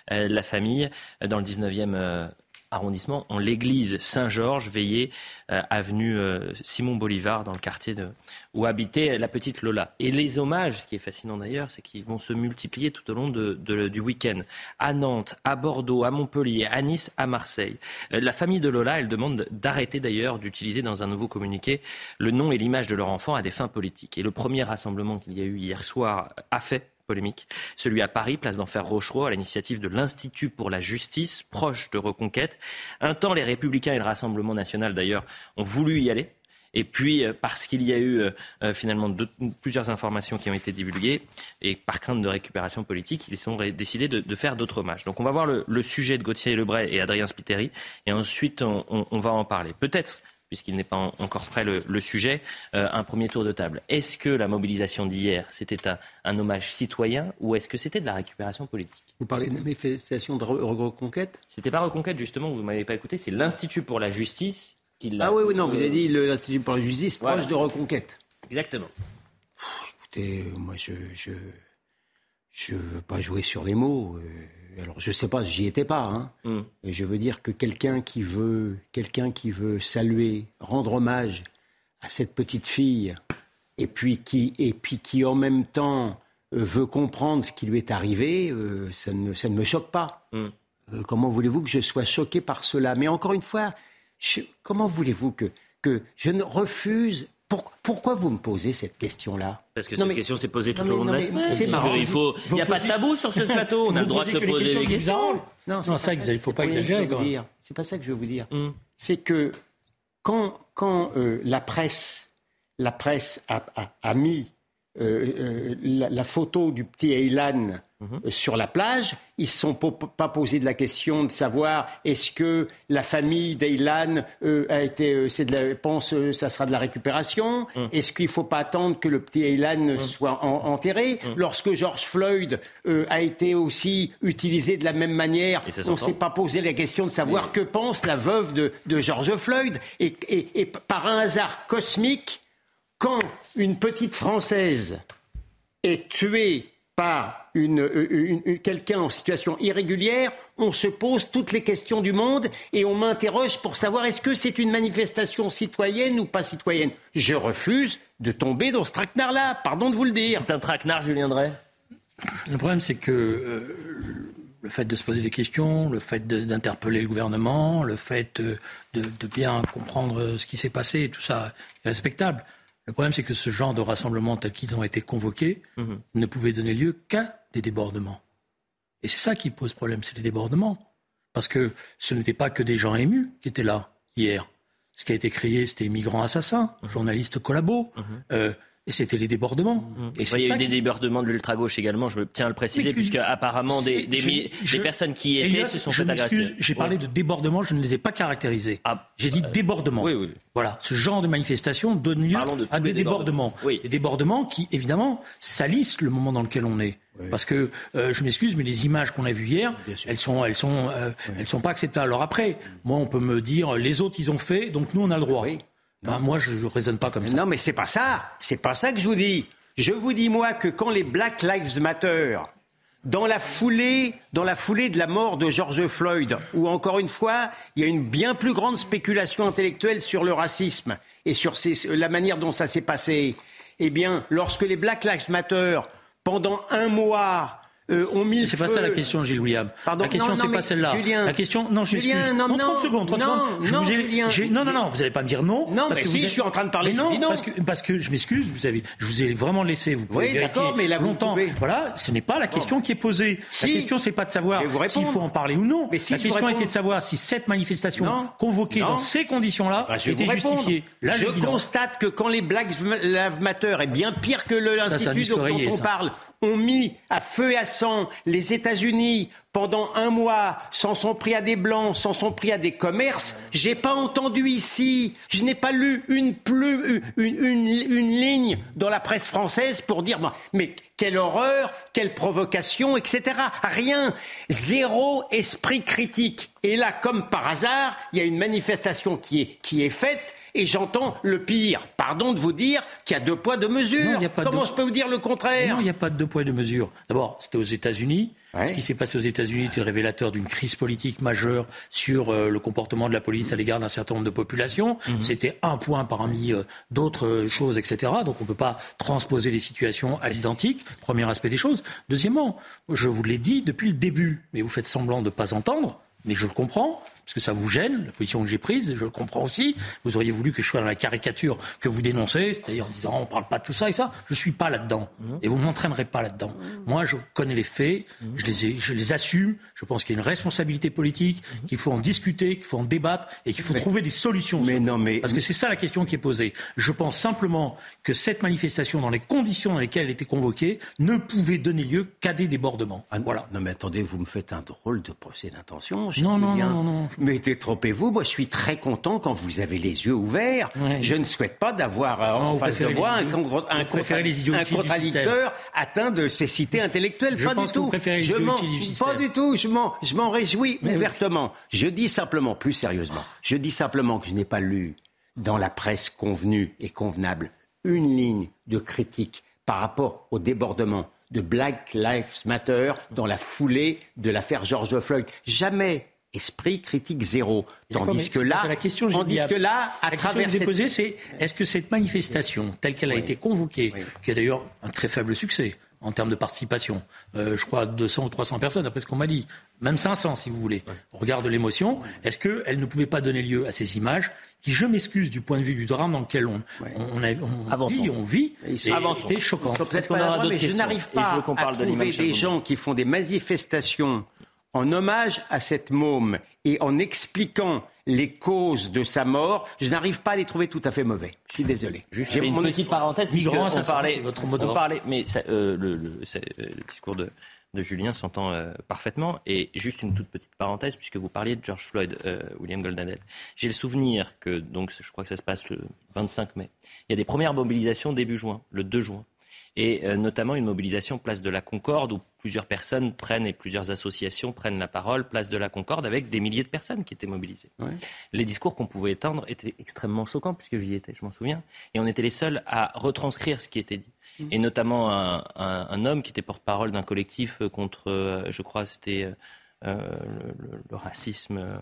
la famille, dans le 19e arrondissement, en l'église Saint-Georges, veillée euh, avenue euh, Simon Bolivar, dans le quartier de, où habitait la petite Lola. Et les hommages, ce qui est fascinant d'ailleurs, c'est qu'ils vont se multiplier tout au long du week-end. À Nantes, à Bordeaux, à Montpellier, à Nice, à Marseille. Euh, la famille de Lola, elle demande d'arrêter d'ailleurs d'utiliser dans un nouveau communiqué le nom et l'image de leur enfant à des fins politiques. Et le premier rassemblement qu'il y a eu hier soir a fait polémique. Celui à Paris, place d'Enfer Rochereau, à l'initiative de l'Institut pour la justice, proche de Reconquête. Un temps, les Républicains et le Rassemblement national, d'ailleurs, ont voulu y aller. Et puis, euh, parce qu'il y a eu euh, euh, finalement plusieurs informations qui ont été divulguées, et par crainte de récupération politique, ils ont décidé de, faire d'autres hommages. Donc on va voir le, sujet de Gauthier Lebray et Adrien Spiteri, et ensuite on va en parler. Peut-être puisqu'il n'est pas encore prêt le, sujet, euh, un premier tour de table. Est-ce que la mobilisation d'hier, c'était un, hommage citoyen ou est-ce que c'était de la récupération politique? Vous parlez de manifestation de reconquête? C'était pas reconquête, justement, vous ne m'avez pas écouté, c'est l'Institut pour la justice qui l'a. Ah oui, oui, non, vous avez dit l'Institut pour la justice proche de reconquête. Exactement. écoutez, moi, je je ne veux pas jouer sur les mots. Euh, alors je sais pas, j'y étais pas. Hein. Mm. je veux dire que quelqu'un qui veut, quelqu'un qui veut saluer, rendre hommage à cette petite fille, et puis qui, et puis qui en même temps euh, veut comprendre ce qui lui est arrivé, euh, ça, ne, ça ne me choque pas. Mm. Euh, comment voulez-vous que je sois choqué par cela? Mais encore une fois, comment voulez-vous que, que je ne refuse pourquoi vous me posez cette question-là? Parce que cette question s'est posée tout au long de la semaine. C'est marrant. Il n'y a pas de tabou sur ce plateau. On a le droit de se poser des questions. Non, c'est ça, il ne faut pas exagérer. C'est pas ça que je veux vous dire. Hum. C'est que quand, quand euh, la presse, la presse a, mis euh, euh, la, photo du petit Aylan euh, sur la plage. Ils ne se sont pas posé de la question de savoir est-ce que la famille d'Aylan euh, a été, euh, c'est de la, pense, ça sera de la récupération. Mmh. Est-ce qu'il ne faut pas attendre que le petit Aylan mmh. soit enterré. Lorsque George Floyd a été aussi utilisé de la même manière, on ne s'est pas posé la question de savoir que pense la veuve de, George Floyd. Et, et par un hasard cosmique, quand une petite Française est tuée par une, quelqu'un en situation irrégulière, on se pose toutes les questions du monde et on m'interroge pour savoir est-ce que c'est une manifestation citoyenne ou pas citoyenne. Je refuse de tomber dans ce traquenard-là, pardon de vous le dire. C'est un traquenard, Julien Drey Le problème, c'est que euh, le fait de se poser des questions, le fait d'interpeller le gouvernement, le fait de, de, bien comprendre ce qui s'est passé, tout ça est respectable. Le problème, c'est que ce genre de rassemblement tel qu'ils ont été convoqués mhm. ne pouvait donner lieu qu'à des débordements. Et c'est ça qui pose problème, c'est les débordements. Parce que ce n'était pas que des gens émus qui étaient là hier. Ce qui a été crié, c'était migrants assassins, mhm. journalistes collabos, mhm. euh, et c'était les débordements. Mmh. Et il y a eu des débordements de l'ultra-gauche également, je tiens à le préciser, puisque apparemment des, des, personnes qui y étaient se sont fait agresser. J'ai parlé de débordements, je ne les ai pas caractérisés. Ah, J'ai dit euh, débordements. Oui, oui. Voilà, ce genre de manifestation donne lieu à des débordements. Des débordements qui, évidemment, salissent le moment dans lequel on est. Parce que euh, je m'excuse, mais les images qu'on a vues hier, elles sont, elles sont, euh, elles sont pas acceptables. Alors après, moi, on peut me dire les autres ils ont fait, donc nous on a le droit. Ben, moi, je ne raisonne pas comme ça. Non, mais c'est pas ça. C'est pas ça que je vous dis. Je vous dis, moi, que quand les Black Lives Matter, dans la foulée, dans la foulée de la mort de George Floyd, où encore une fois, il y a une bien plus grande spéculation intellectuelle sur le racisme et sur la manière dont ça s'est passé, eh bien, lorsque les Black Lives Matter, pendant un mois, euh, ont mis C'est pas ça la question, Gilles William. Pardon, la question, c'est pas celle-là. La question, non, je Julien, non, non, 30 secondes, 30 non, secondes. non, Julien, non, non, non, vous n'allez pas me dire non. Non, parce que si, je suis en train de parler. non, parce que, parce que je m'excuse, vous avez, je vous ai vraiment laissé, vous pouvez oui, d'accord, mais là, longtemps. Voilà, ce n'est pas la question qui est posée. La question, c'est pas de savoir s'il faut en parler ou non. Mais la question était de savoir si cette manifestation convoquée dans ces conditions-là bah, était justifiée. Je constate que quand les Black Lives Matter est bien pire que l'institut dont on parle, ont mis à feu et à sang les États-Unis pendant un mois, s'en sont pris à des blancs, s'en sont pris à des commerces. J'ai pas entendu ici, je n'ai pas lu une, plus, une, une, ligne dans la presse française pour dire mais quelle horreur, quelle provocation, etc. Rien, zéro esprit critique. Et là, comme par hasard, il y a une manifestation qui est, qui est faite et j'entends le pire. Pardon de vous dire qu'il y a deux poids, deux mesures. Comment je peux vous dire le contraire? Non, il n'y a pas de deux poids, deux mesures. D'abord, c'était aux États-Unis. Ce qui s'est passé aux États-Unis était révélateur d'une crise politique majeure sur euh, le comportement de la police à l'égard d'un certain nombre de populations. Mhm. C'était un point parmi euh, d'autres choses, etc. Donc on ne peut pas transposer les situations à l'identique. Premier aspect des choses. Deuxièmement, je vous l'ai dit depuis le début, mais vous faites semblant de ne pas entendre, mais je le comprends parce que ça vous gêne, la position que j'ai prise, je le comprends aussi. Vous auriez voulu que je sois dans la caricature que vous dénoncez, c'est-à-dire en disant on parle pas de tout ça et ça. Je suis pas là-dedans. Mmh. Et vous m'entraînerez pas là-dedans. Mmh. Moi, je connais les faits, mmh. je, les je les assume. Je pense qu'il y a une responsabilité politique, qu'il faut en discuter, qu'il faut en débattre et qu'il faut trouver des solutions. Mais non, mais... Parce que c'est ça la question qui est posée. Je pense simplement que cette manifestation, dans les conditions dans lesquelles elle était convoquée, ne pouvait donner lieu qu'à des débordements. Ah, voilà. Non mais attendez, vous me faites un drôle de procès d'intention. Non, non, non, non, non, mais détrompez-vous, moi je suis très content quand vous avez les yeux ouverts. Je ne souhaite pas d'avoir euh, en face de moi un, un, un, contradicteur atteint de cécité intellectuelle. Je pas du tout. Je pas du tout. Je m'en, je m'en réjouis ouvertement. Je dis simplement, plus sérieusement, je dis simplement que je n'ai pas lu dans la presse convenue et convenable une ligne de critique par rapport au débordement de Black Lives Matter dans la foulée de l'affaire George Floyd. Jamais esprit critique zéro. Tandis que là, la question, tandis que là, à la travers question que c'est est-ce que cette manifestation, telle qu'elle a été convoquée, qui a d'ailleurs un très faible succès en termes de participation, euh, je crois 200 ou 300 personnes, d'après ce qu'on m'a dit, même 500 si vous voulez, au regard de l'émotion, est-ce qu'elle ne pouvait pas donner lieu à ces images qui, je m'excuse du point de vue du drame dans lequel on, on, on, vit, on vit, c'était choquant. je n'arrive pas à trouver des gens qui font des manifestations en hommage à cette môme et en expliquant les causes de sa mort, je n'arrive pas à les trouver tout à fait mauvais. Je suis désolé. Juste une petite parenthèse, puisque on parlait, votre on parlait, mais euh, le, le, discours de, de Julien s'entend euh, parfaitement. Et juste une toute petite parenthèse, puisque vous parliez de George Floyd, euh, William Goldenhead. J'ai le souvenir que, donc, je crois que ça se passe le 25 mai. Il y a des premières mobilisations début juin, le 2 juin et euh, notamment une mobilisation place de la Concorde où plusieurs personnes prennent et plusieurs associations prennent la parole place de la Concorde avec des milliers de personnes qui étaient mobilisées. Les discours qu'on pouvait étendre étaient extrêmement choquants puisque j'y étais, je m'en souviens, et on était les seuls à retranscrire ce qui était dit. Mmh. Et notamment un, homme qui était porte-parole d'un collectif contre, euh, je crois, c'était euh, le, racisme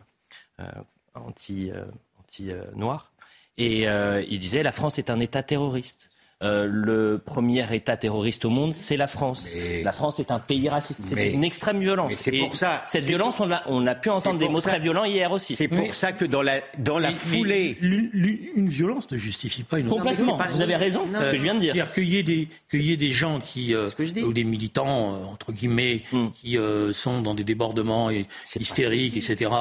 anti, anti noir. Et il disait la France est un État terroriste. Euh, le premier État terroriste au monde, c'est la France. La France est un pays raciste. C'est une extrême violence. C'est pour ça. Cette violence, on a, on a pu entendre des mots très violents hier aussi. C'est pour ça que dans la, dans la foulée. une violence ne justifie pas une Complètement. Vous avez raison, c'est ce que je viens de dire. qu'il y, ait des, qu'il y ait des gens qui, euh, ou des militants, euh, entre guillemets, hmm. qui sont dans des débordements et, hystériques, etc.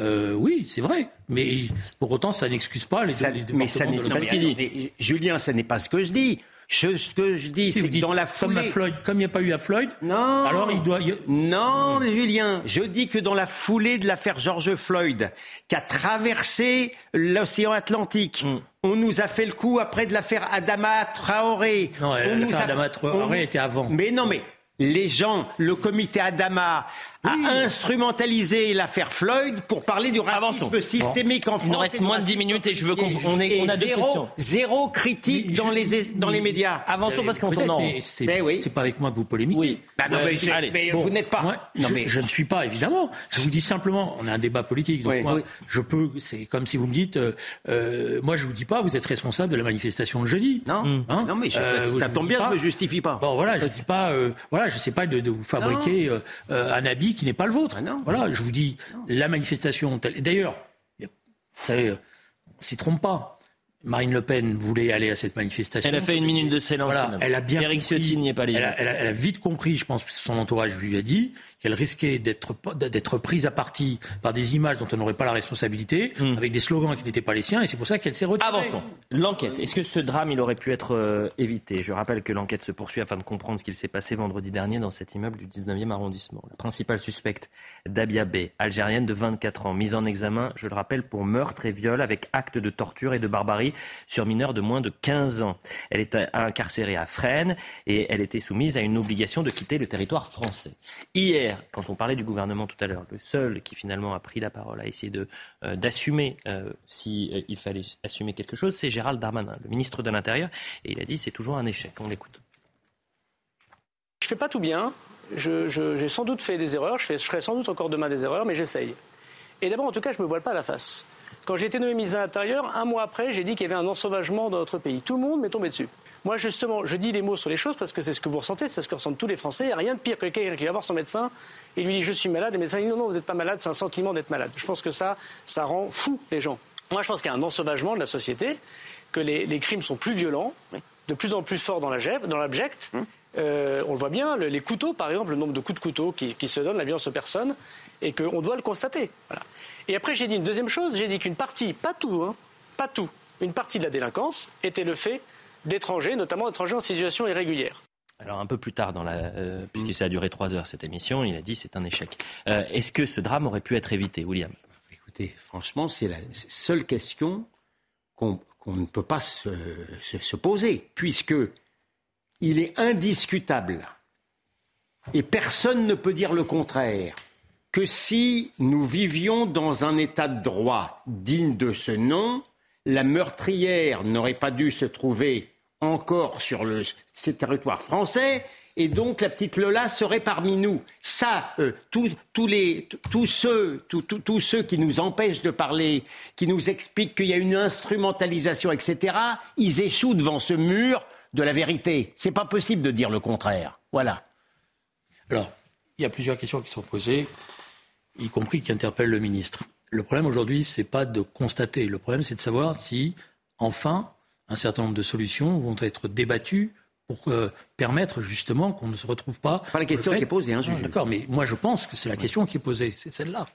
oui, c'est vrai. Mais pour autant, ça n'excuse pas les, ça, mais ça n'est pas ce qu'il dit. Julien, ça n'est pas ce que je dis. ce que je dis, c'est que dans la foulée... Comme, il n'y a pas eu à Floyd, non, alors il doit... Non, Julien, je dis que dans la foulée de l'affaire George Floyd, qui a traversé l'océan Atlantique, hmm. on nous a fait le coup après de l'affaire Adama Traoré. Non, l'affaire Adama Traoré était avant. Mais non, mais les gens, le comité Adama a instrumentalisé l'affaire Floyd pour parler du racisme systémique en France. Il nous reste moins de 10 minutes et je veux qu'on on, on a zéro, questions. Zéro critique dans les, dans les médias. Avançons parce qu'on tourne en C'est oui. pas avec moi que vous polémiquez. Oui. Bah non, mais, je, mais vous n'êtes pas. Moi, non, mais... je, ne suis pas, évidemment. Je vous dis simplement, on a un débat politique. Donc moi, je peux, c'est comme si vous me dites, euh, euh, moi je vous dis pas, vous êtes responsable de la manifestation de jeudi. Non, hein non mais euh, ça, tombe bien, je me justifie pas. Bon voilà, je dis pas, euh, voilà, je sais pas de, de vous fabriquer un habit qui n'est pas le vôtre. Ah voilà, je vous dis, la manifestation. D'ailleurs, vous savez, on s'y trompe pas. Marine Le Pen voulait aller à cette manifestation. Elle a fait une minute de silence. Voilà, elle a bien Eric Ciotti n'y est pas allé. Elle a, elle, a, vite compris, je pense, que son entourage lui a dit qu'elle risquait d'être d'être prise à partie par des images dont elle n'aurait pas la responsabilité, hmm. avec des slogans qui n'étaient pas les siens, et c'est pour ça qu'elle s'est retirée. Avançons. L'enquête. Est-ce que ce drame, il aurait pu être euh, évité? Je rappelle que l'enquête se poursuit afin de comprendre ce qu'il s'est passé vendredi dernier dans cet immeuble du 19e arrondissement. La principale suspecte, Dabia B, algérienne de 24 ans, mise en examen, je le rappelle, pour meurtre et viol avec acte de torture et de barbarie sur mineurs de moins de 15 ans. Elle était incarcérée à Fresnes et elle était soumise à une obligation de quitter le territoire français. Hier, quand on parlait du gouvernement tout à l'heure, le seul qui finalement a pris la parole, a essayé euh, d'assumer euh, s'il si, euh, fallait assumer quelque chose, c'est Gérald Darmanin, le ministre de l'Intérieur. Et il a dit c'est toujours un échec. On l'écoute. Je fais pas tout bien. j'ai sans doute fait des erreurs. Je, fais, je ferai sans doute encore demain des erreurs, mais j'essaye. Et d'abord, en tout cas, je me voile pas la face. Quand j'ai été nommé ministre de l'Intérieur, un mois après, j'ai dit qu'il y avait un ensauvagement dans notre pays. Tout le monde m'est tombé dessus. Moi, justement, je dis les mots sur les choses parce que c'est ce que vous ressentez, c'est ce que ressentent tous les Français. Il n'y a rien de pire que quelqu'un qui va voir son médecin et lui dit Je suis malade. Et le médecin dit Non, non, vous n'êtes pas malade, c'est un sentiment d'être malade. Je pense que ça, ça rend fou les gens. Moi, je pense qu'il y a un ensauvagement de la société, que les, crimes sont plus violents, de plus en plus forts dans l'abject. Hum. Euh, on le voit bien, les couteaux, par exemple, le nombre de coups de couteau qui, se donnent, la violence aux personnes, et qu'on doit le constater. Et après, j'ai dit une deuxième chose, j'ai dit qu'une partie, pas tout, hein, pas tout, une partie de la délinquance était le fait d'étrangers, notamment d'étrangers en situation irrégulière. Alors un peu plus tard, dans la, euh, puisque ça a duré trois heures cette émission, il a dit c'est un échec. Euh, est-ce que ce drame aurait pu être évité, William? Écoutez, franchement, c'est la seule question qu'on ne peut pas se, se, poser, puisque il est indiscutable, et personne ne peut dire le contraire, que si nous vivions dans un état de droit digne de ce nom, la meurtrière n'aurait pas dû se trouver encore sur le, ces territoires français, et donc la petite Lola serait parmi nous. Ça, euh, tous ceux, tous ceux qui nous empêchent de parler, qui nous expliquent qu'il y a une instrumentalisation, etc., ils échouent devant ce mur de la vérité. C'est pas possible de dire le contraire. Voilà. Alors, il y a plusieurs questions qui sont posées, y compris qui interpellent le ministre. Le problème aujourd'hui, c'est pas de constater. Le problème, c'est de savoir si, enfin, un certain nombre de solutions vont être débattues pour euh, permettre justement qu'on ne se retrouve pas. Pas la question qui est posée, hein, juge. D'accord, mais moi je pense que c'est la question qui est posée, c'est celle-là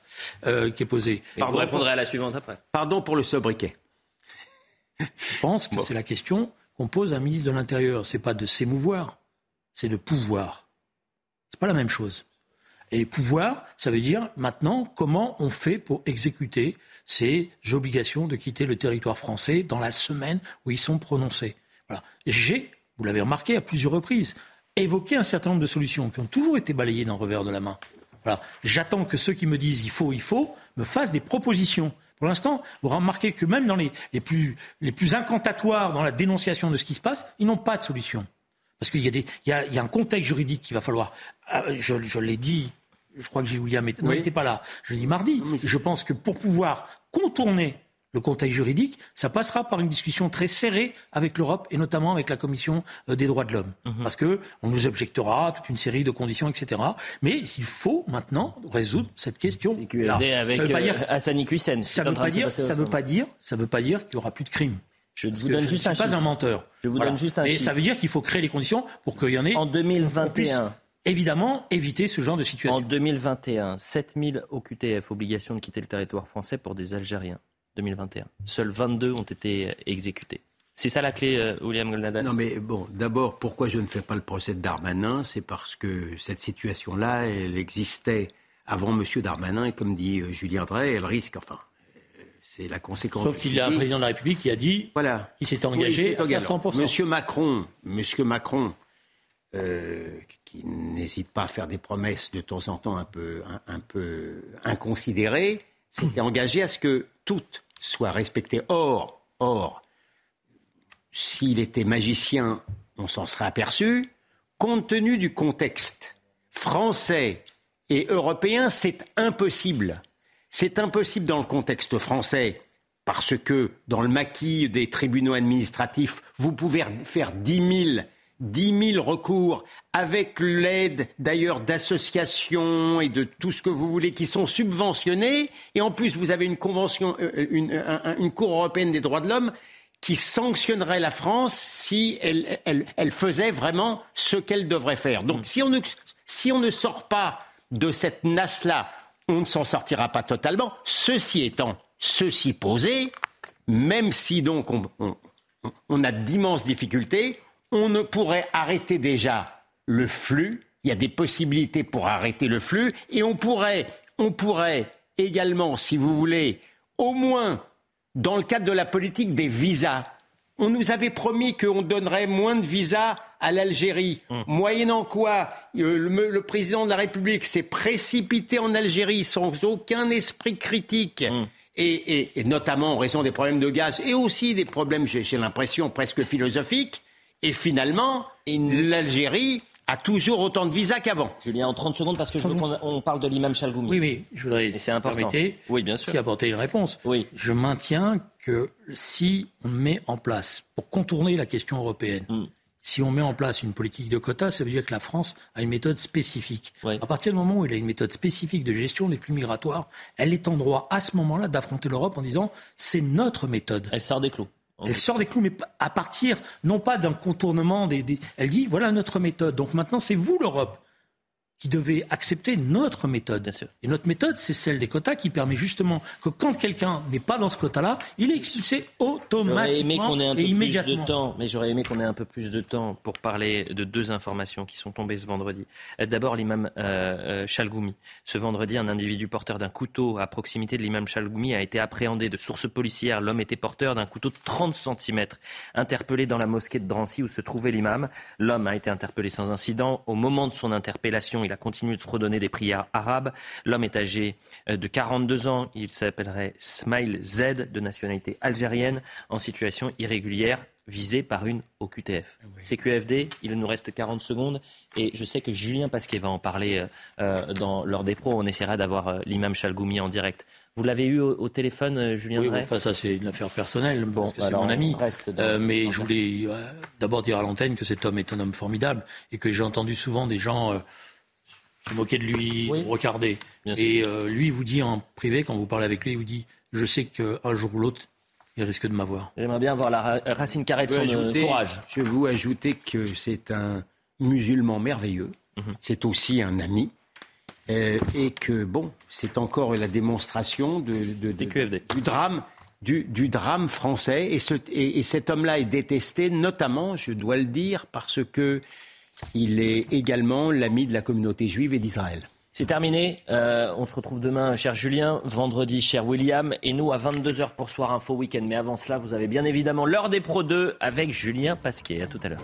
euh, qui est posée. Pardon, vous répondrez à la suivante après. Pardon pour le sobriquet. Je pense que c'est la question qu'on pose à un ministre de l'Intérieur. C'est pas de s'émouvoir, c'est de pouvoir. C'est pas la même chose. Et pouvoir, ça veut dire maintenant comment on fait pour exécuter ces obligations de quitter le territoire français dans la semaine où ils sont prononcés. Voilà. J'ai, vous l'avez remarqué à plusieurs reprises, évoqué un certain nombre de solutions qui ont toujours été balayées le revers de la main. Voilà. J'attends que ceux qui me disent il faut, il faut, me fassent des propositions. Pour l'instant, vous remarquez que même dans les, les, plus, les plus incantatoires dans la dénonciation de ce qui se passe, ils n'ont pas de solution. Parce qu'il y, a des, il y, a, il y a un contexte juridique qu'il va falloir. euh, Je, je l'ai dit, je crois que j'ai William Oui. n'était pas là. Je l'ai dit mardi. Je pense que pour pouvoir contourner le contexte juridique, ça passera par une discussion très serrée avec l'Europe et notamment avec la Commission euh, des droits de l'homme. Parce que on nous objectera toute une série de conditions, etc. Mais il faut maintenant résoudre cette question. Avec ça veut pas euh, dire, Hassani Kuisen. ça veut pas dire, ça veut pas dire, ça veut pas dire qu'il y aura plus de crimes. Je vous donne je juste ne un suis pas chiffre. un menteur. Je vous Voilà. donne juste un Mais chiffre. ça veut dire qu'il faut créer les conditions pour qu'il y en ait. En qu'on puisse 2021. évidemment éviter ce genre de situation. En 2021, 7000 OQTF, obligation de quitter le territoire français pour des Algériens. 2021. Seuls 22 ont été exécutés. C'est ça la clé, euh, William Golnadel Non, mais bon, d'abord, pourquoi je ne fais pas le procès de Darmanin? C'est parce que cette situation-là, elle existait avant M. Darmanin, et comme dit euh, Julien Drey, elle risque, enfin, euh, c'est la conséquence. Sauf qu'il y a un président de la République qui a dit voilà. qu'il s'était Oui, engagé c'est à faire engagant. 100%. Monsieur Macron, Monsieur Macron, euh, qui n'hésite pas à faire des promesses de temps en temps un peu, un, un peu inconsidérées, s'était engagé à ce que toutes soient respectées. Or, or, s'il était magicien, on s'en serait aperçu. Compte tenu du contexte français et européen, c'est impossible. C'est impossible dans le contexte français parce que dans le maquis des tribunaux administratifs, vous pouvez faire 10 000, 10 000 recours avec l'aide d'ailleurs d'associations et de tout ce que vous voulez qui sont subventionnés. Et en plus, vous avez une convention, euh, une, un- une Cour européenne des droits de l'homme qui sanctionnerait la France si elle, elle, elle faisait vraiment ce qu'elle devrait faire. Donc si on ne, si on ne sort pas de cette nasse-là, on ne s'en sortira pas totalement. Ceci étant, ceci posé, même si donc on, on- on a d'immenses difficultés, on ne pourrait arrêter déjà le flux. Il y a des possibilités pour arrêter le flux et on pourrait, on pourrait également, si vous voulez, au moins dans le cadre de la politique des visas. On nous avait promis qu'on donnerait moins de visas à l'Algérie, moyennant quoi euh, le, le président de la République s'est précipité en Algérie sans aucun esprit critique. Et, et- et notamment en raison des problèmes de gaz et aussi des problèmes, j'ai l'impression, presque philosophiques. Et finalement, l'Algérie a toujours autant de visas qu'avant. Julien, en 30 secondes, parce que je veux qu'on on parle de l'imam Chalgoumi. Oui, mais je voudrais, Et c'est important. permettez, Oui, bien sûr. apporter une réponse. Oui. Je maintiens que si on met en place, pour contourner la question européenne, Mm. si on met en place une politique de quotas, ça veut dire que la France a une méthode spécifique. Oui. À partir du moment où elle a une méthode spécifique de gestion des flux migratoires, elle est en droit à ce moment-là d'affronter l'Europe en disant c'est notre méthode. Elle sort des clous. Elle sort des clous, mais à partir, non pas d'un contournement des, des- Elle dit, voilà notre méthode. Donc maintenant, c'est vous, l'Europe, qui devez accepter notre méthode. Et notre méthode, c'est celle des quotas qui permet justement que quand quelqu'un n'est pas dans ce quota-là, il est expulsé J'aurais aimé automatiquement qu'on ait un peu et plus immédiatement. de temps, mais j'aurais aimé qu'on ait un peu plus de temps pour parler de deux informations qui sont tombées ce vendredi. Euh, D'abord, l'imam euh, euh, Chalgoumi. Ce vendredi, un individu porteur d'un couteau à proximité de l'imam Chalgoumi a été appréhendé de sources policières. L'homme était porteur d'un couteau de 30 cm, interpellé dans la mosquée de Drancy où se trouvait l'imam. L'homme a été interpellé sans incident. Au moment de son interpellation, il a continué de fredonner des prières arabes. L'homme est âgé euh, de 42 ans. Il s'appellerait Smail Z, de nationalité algérienne, en situation irrégulière, visé par une OQTF. CQFD, il nous reste 40 secondes. Et je sais que Julien Pasquet va en parler euh, euh, dans, lors des pros. On essaiera d'avoir euh, l'imam Chalgoumi en direct. Vous l'avez eu au, au téléphone, euh, Julien Oui, enfin, ça c'est une affaire personnelle, Bon, c'est mon ami. dans- mais je voulais d'abord dire à l'antenne que cet homme est un homme formidable et que j'ai entendu souvent des gens se moquer de lui, Oui. regarder. Bien et euh, lui, il vous dit en privé, quand vous parlez avec lui, il vous dit Je sais qu'un jour ou l'autre, il risque de m'avoir. J'aimerais bien voir la ra- racine carrée de son euh, ajouter- courage. Je vais vous ajouter que c'est un musulman merveilleux. Mhm. C'est aussi un ami. Euh, et que, bon, c'est encore la démonstration de, de- de- CQFD. du drame. Du, du drame français et, ce- et- et cet homme-là est détesté, notamment, je dois le dire, parce que Il est également l'ami de la communauté juive et d'Israël. C'est terminé. Euh, on se retrouve demain, cher Julien, vendredi, cher William, et nous à 22h pour Soir Info Week-end. Mais avant cela, vous avez bien évidemment l'heure des Pro 2 avec Julien Pasquet. À tout à l'heure.